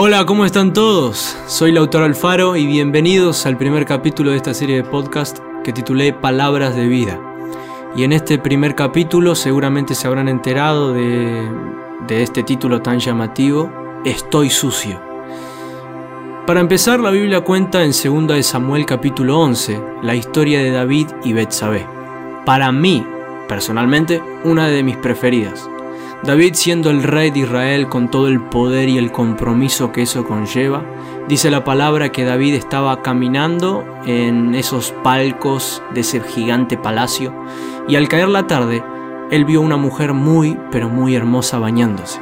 Hola, ¿cómo están todos? Soy el autor Alfaro y bienvenidos al primer capítulo de esta serie de podcast que titulé Palabras de Vida. Y en este primer capítulo seguramente se habrán enterado de, de este título tan llamativo, Estoy sucio. Para empezar, la Biblia cuenta en 2 de Samuel capítulo 11 la historia de David y Betsabé. Para mí, personalmente, una de mis preferidas. David siendo el rey de Israel con todo el poder y el compromiso que eso conlleva, dice la palabra que David estaba caminando en esos palcos de ese gigante palacio y al caer la tarde, él vio una mujer muy, pero muy hermosa bañándose.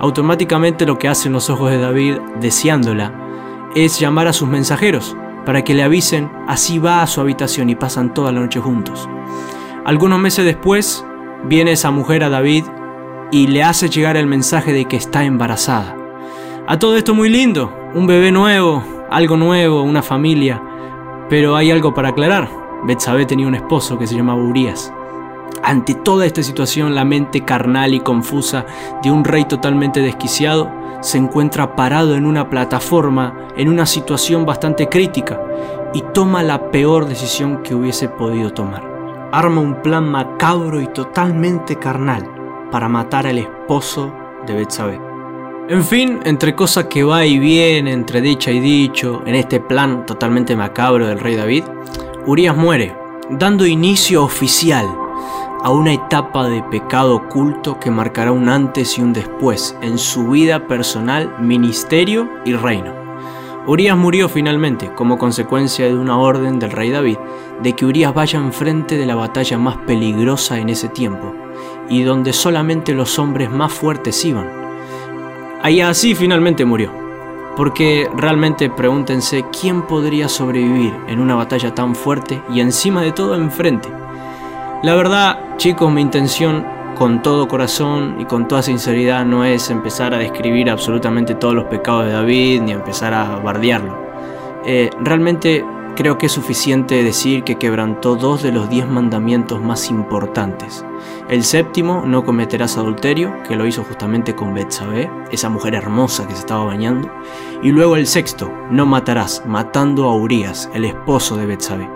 Automáticamente lo que hacen los ojos de David, deseándola, es llamar a sus mensajeros para que le avisen, así va a su habitación y pasan toda la noche juntos. Algunos meses después, viene esa mujer a David y le hace llegar el mensaje de que está embarazada. A todo esto muy lindo, un bebé nuevo, algo nuevo, una familia, pero hay algo para aclarar. Betsabé tenía un esposo que se llamaba Urias. Ante toda esta situación, la mente carnal y confusa de un rey totalmente desquiciado se encuentra parado en una plataforma, en una situación bastante crítica, y toma la peor decisión que hubiese podido tomar. Arma un plan macabro y totalmente carnal para matar al esposo de Betsabé. En fin, entre cosas que va y viene, entre dicha y dicho, en este plan totalmente macabro del rey David, Urias muere, dando inicio oficial a una etapa de pecado oculto que marcará un antes y un después en su vida personal, ministerio y reino. Urias murió finalmente como consecuencia de una orden del rey David de que Urias vaya enfrente de la batalla más peligrosa en ese tiempo, y donde solamente los hombres más fuertes iban. Ahí así finalmente murió. Porque realmente pregúntense quién podría sobrevivir en una batalla tan fuerte y encima de todo enfrente. La verdad, chicos, mi intención con todo corazón y con toda sinceridad no es empezar a describir absolutamente todos los pecados de David ni empezar a bardearlo. Eh, realmente creo que es suficiente decir que quebrantó dos de los diez mandamientos más importantes el séptimo, no cometerás adulterio, que lo hizo justamente con Betsabé, esa mujer hermosa que se estaba bañando. Y luego el sexto, no matarás, matando a Urias, el esposo de Betsabé.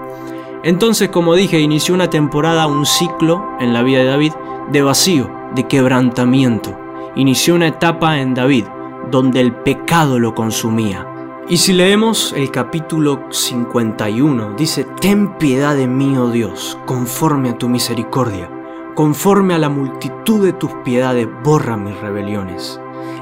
Entonces, como dije, inició una temporada, un ciclo en la vida de David de vacío, de quebrantamiento. Inició una etapa en David donde el pecado lo consumía. Y si leemos el capítulo 51, dice, Ten piedad de mí, oh Dios, conforme a tu misericordia Conforme a la multitud de tus piedades, borra mis rebeliones.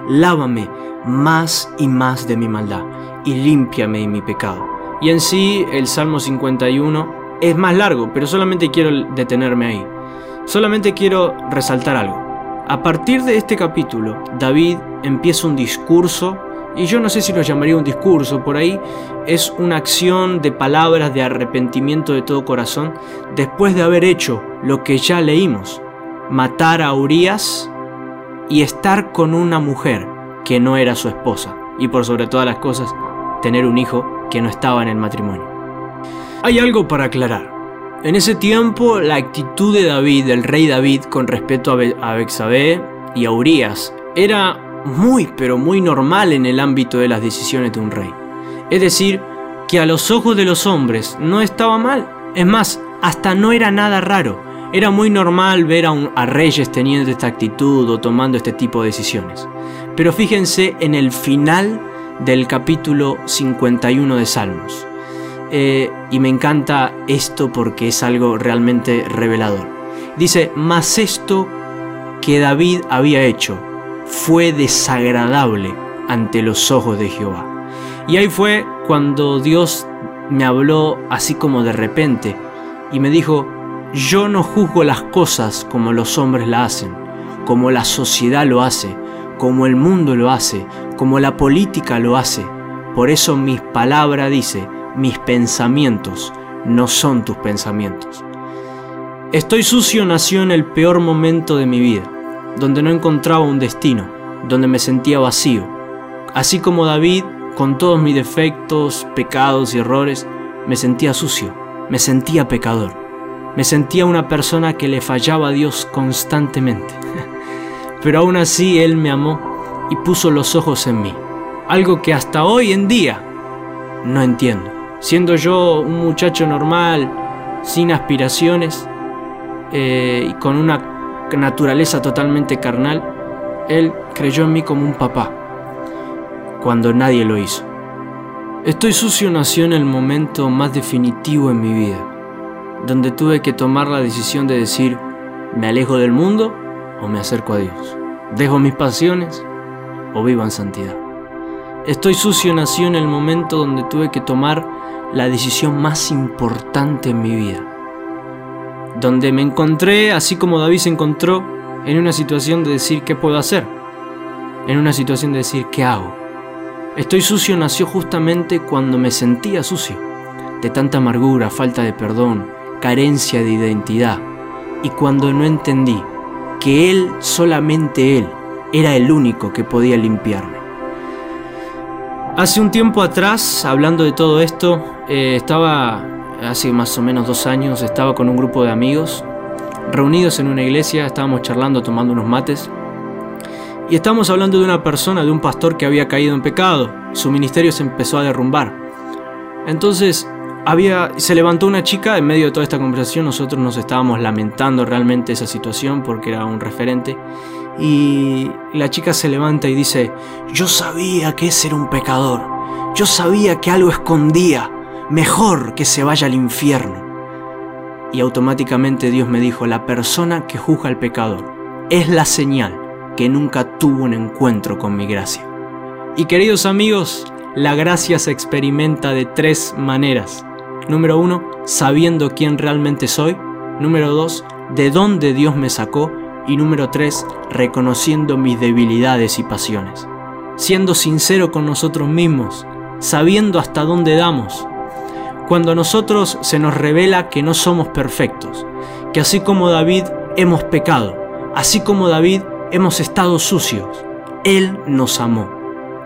Lávame más y más de mi maldad y límpiame de mi pecado. Y en sí, el Salmo 51 es más largo, pero solamente quiero detenerme ahí. Solamente quiero resaltar algo. A partir de este capítulo, David empieza un discurso y yo no sé si lo llamaría un discurso, por ahí es una acción de palabras de arrepentimiento de todo corazón después de haber hecho lo que ya leímos, matar a Urias y estar con una mujer que no era su esposa y por sobre todas las cosas tener un hijo que no estaba en el matrimonio. Hay algo para aclarar. En ese tiempo la actitud de David, del rey David, con respecto a Bexabé y a Urias, era muy pero muy normal en el ámbito de las decisiones de un rey. Es decir, que a los ojos de los hombres no estaba mal. Es más, hasta no era nada raro. Era muy normal ver a, un, a reyes teniendo esta actitud o tomando este tipo de decisiones. Pero fíjense en el final del capítulo 51 de Salmos. Eh, y me encanta esto porque es algo realmente revelador. Dice, mas esto que David había hecho fue desagradable ante los ojos de Jehová. Y ahí fue cuando Dios me habló así como de repente y me dijo, yo no juzgo las cosas como los hombres la hacen, como la sociedad lo hace, como el mundo lo hace, como la política lo hace. Por eso mis palabras dice, mis pensamientos no son tus pensamientos. Estoy sucio nació en el peor momento de mi vida donde no encontraba un destino, donde me sentía vacío. Así como David, con todos mis defectos, pecados y errores, me sentía sucio, me sentía pecador, me sentía una persona que le fallaba a Dios constantemente. Pero aún así Él me amó y puso los ojos en mí. Algo que hasta hoy en día no entiendo. Siendo yo un muchacho normal, sin aspiraciones eh, y con una naturaleza totalmente carnal, él creyó en mí como un papá, cuando nadie lo hizo. Estoy sucio nació en el momento más definitivo en mi vida, donde tuve que tomar la decisión de decir, ¿me alejo del mundo o me acerco a Dios? ¿Dejo mis pasiones o vivo en santidad? Estoy sucio nació en el momento donde tuve que tomar la decisión más importante en mi vida, donde me encontré, así como David se encontró, en una situación de decir qué puedo hacer, en una situación de decir qué hago. Estoy sucio nació justamente cuando me sentía sucio, de tanta amargura, falta de perdón, carencia de identidad, y cuando no entendí que Él, solamente Él, era el único que podía limpiarme. Hace un tiempo atrás, hablando de todo esto, eh, estaba, hace más o menos dos años, estaba con un grupo de amigos, reunidos en una iglesia, estábamos charlando, tomando unos mates, y estábamos hablando de una persona, de un pastor que había caído en pecado, su ministerio se empezó a derrumbar. Entonces, había, se levantó una chica en medio de toda esta conversación, nosotros nos estábamos lamentando realmente esa situación porque era un referente, y la chica se levanta y dice, yo sabía que ese era un pecador, yo sabía que algo escondía, mejor que se vaya al infierno. Y automáticamente Dios me dijo, la persona que juzga al pecador es la señal que nunca tuvo un encuentro con mi gracia. Y queridos amigos, la gracia se experimenta de tres maneras. Número uno, sabiendo quién realmente soy. Número dos, de dónde Dios me sacó. Y número 3, reconociendo mis debilidades y pasiones. Siendo sincero con nosotros mismos, sabiendo hasta dónde damos. Cuando a nosotros se nos revela que no somos perfectos, que así como David hemos pecado, así como David hemos estado sucios, Él nos amó.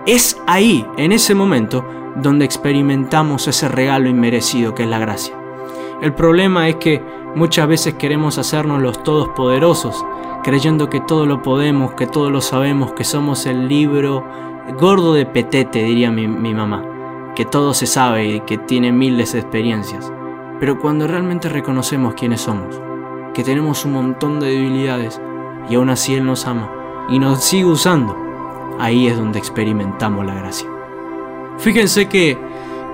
Es ahí, en ese momento, donde experimentamos ese regalo inmerecido que es la gracia. El problema es que muchas veces queremos hacernos los todos poderosos creyendo que todo lo podemos, que todo lo sabemos, que somos el libro gordo de petete, diría mi, mamá, que todo se sabe y que tiene miles de experiencias. Pero cuando realmente reconocemos quiénes somos, que tenemos un montón de debilidades y aún así Él nos ama y nos sigue usando, ahí es donde experimentamos la gracia. Fíjense que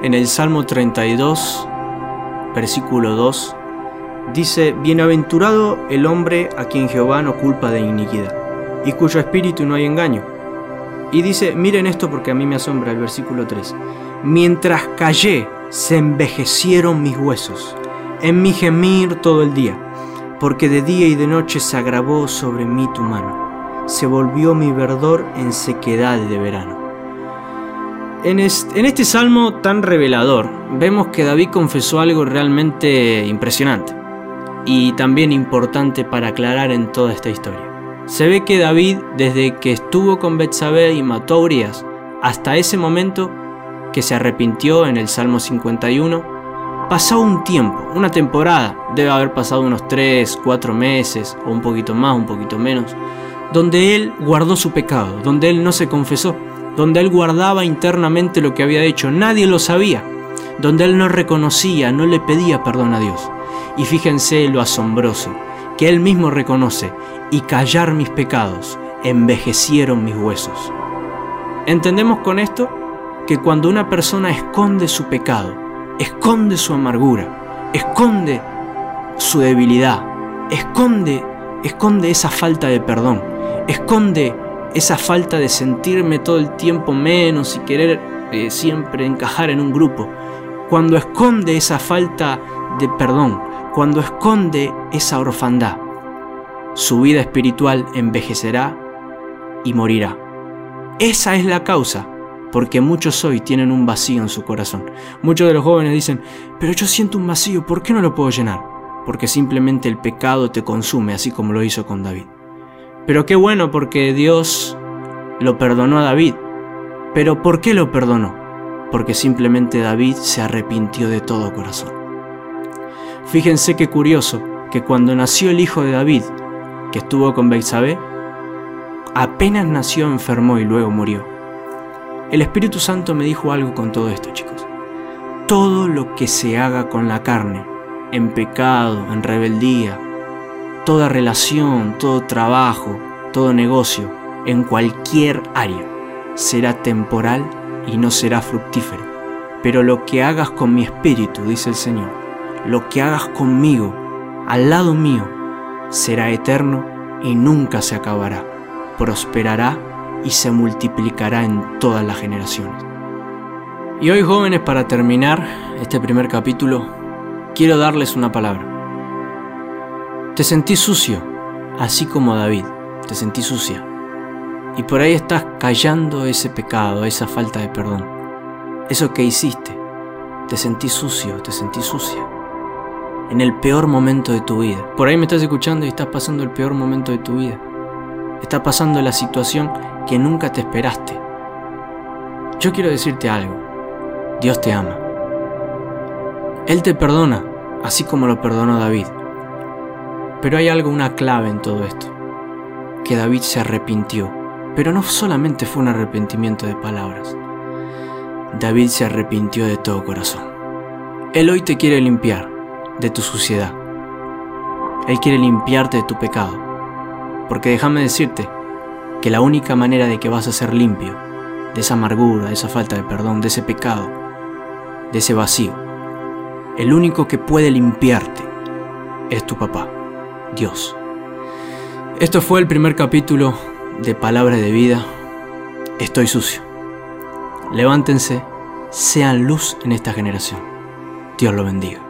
en el Salmo 32, versículo 2, Dice, Bienaventurado el hombre a quien Jehová no culpa de iniquidad, y cuyo espíritu no hay engaño. Y dice, miren esto porque a mí me asombra el versículo 3. Mientras callé, se envejecieron mis huesos, en mi gemir todo el día, porque de día y de noche se agravó sobre mí tu mano, se volvió mi verdor en sequedad de verano. En este, en este salmo tan revelador, vemos que David confesó algo realmente impresionante y también importante para aclarar en toda esta historia. Se ve que David, desde que estuvo con Betsabé y mató a Urias, hasta ese momento que se arrepintió en el Salmo 51, pasó un tiempo, una temporada, debe haber pasado unos 3, 4 meses, o un poquito más, un poquito menos, donde él guardó su pecado, donde él no se confesó, donde él guardaba internamente lo que había hecho, nadie lo sabía, donde él no reconocía, no le pedía perdón a Dios. Y fíjense lo asombroso, que Él mismo reconoce, y callar mis pecados, envejecieron mis huesos. Entendemos con esto que cuando una persona esconde su pecado, esconde su amargura, esconde su debilidad, esconde, esconde esa falta de perdón, esconde esa falta de sentirme todo el tiempo menos y querer eh, siempre encajar en un grupo, cuando esconde esa falta de perdón, cuando esconde esa orfandad, su vida espiritual envejecerá y morirá. Esa es la causa, porque muchos hoy tienen un vacío en su corazón. Muchos de los jóvenes dicen, pero yo siento un vacío, ¿por qué no lo puedo llenar? Porque simplemente el pecado te consume, así como lo hizo con David. Pero qué bueno porque Dios lo perdonó a David. Pero ¿por qué lo perdonó? Porque simplemente David se arrepintió de todo corazón. Fíjense qué curioso que cuando nació el hijo de David, que estuvo con Betsabé, apenas nació enfermó y luego murió. El Espíritu Santo me dijo algo con todo esto, chicos. Todo lo que se haga con la carne, en pecado, en rebeldía, toda relación, todo trabajo, todo negocio, en cualquier área, será temporal y no será fructífero. Pero lo que hagas con mi espíritu, dice el Señor, lo que hagas conmigo, al lado mío, será eterno y nunca se acabará, prosperará y se multiplicará en todas las generaciones. Y hoy jóvenes, para terminar este primer capítulo, quiero darles una palabra. Te sentí sucio, así como David, te sentí sucia. Y por ahí estás callando ese pecado, esa falta de perdón. Eso que hiciste, te sentí sucio, te sentí sucia. En el peor momento de tu vida. Por ahí me estás escuchando y estás pasando el peor momento de tu vida. Está pasando la situación que nunca te esperaste. Yo quiero decirte algo. Dios te ama. Él te perdona, así como lo perdonó David. Pero hay algo, una clave en todo esto. Que David se arrepintió. Pero no solamente fue un arrepentimiento de palabras. David se arrepintió de todo corazón. Él hoy te quiere limpiar de tu suciedad. Él quiere limpiarte de tu pecado. Porque déjame decirte que la única manera de que vas a ser limpio de esa amargura, de esa falta de perdón, de ese pecado, de ese vacío, el único que puede limpiarte es tu papá, Dios. Esto fue el primer capítulo de Palabras de Vida. Estoy sucio. Levántense, sean luz en esta generación. Dios lo bendiga.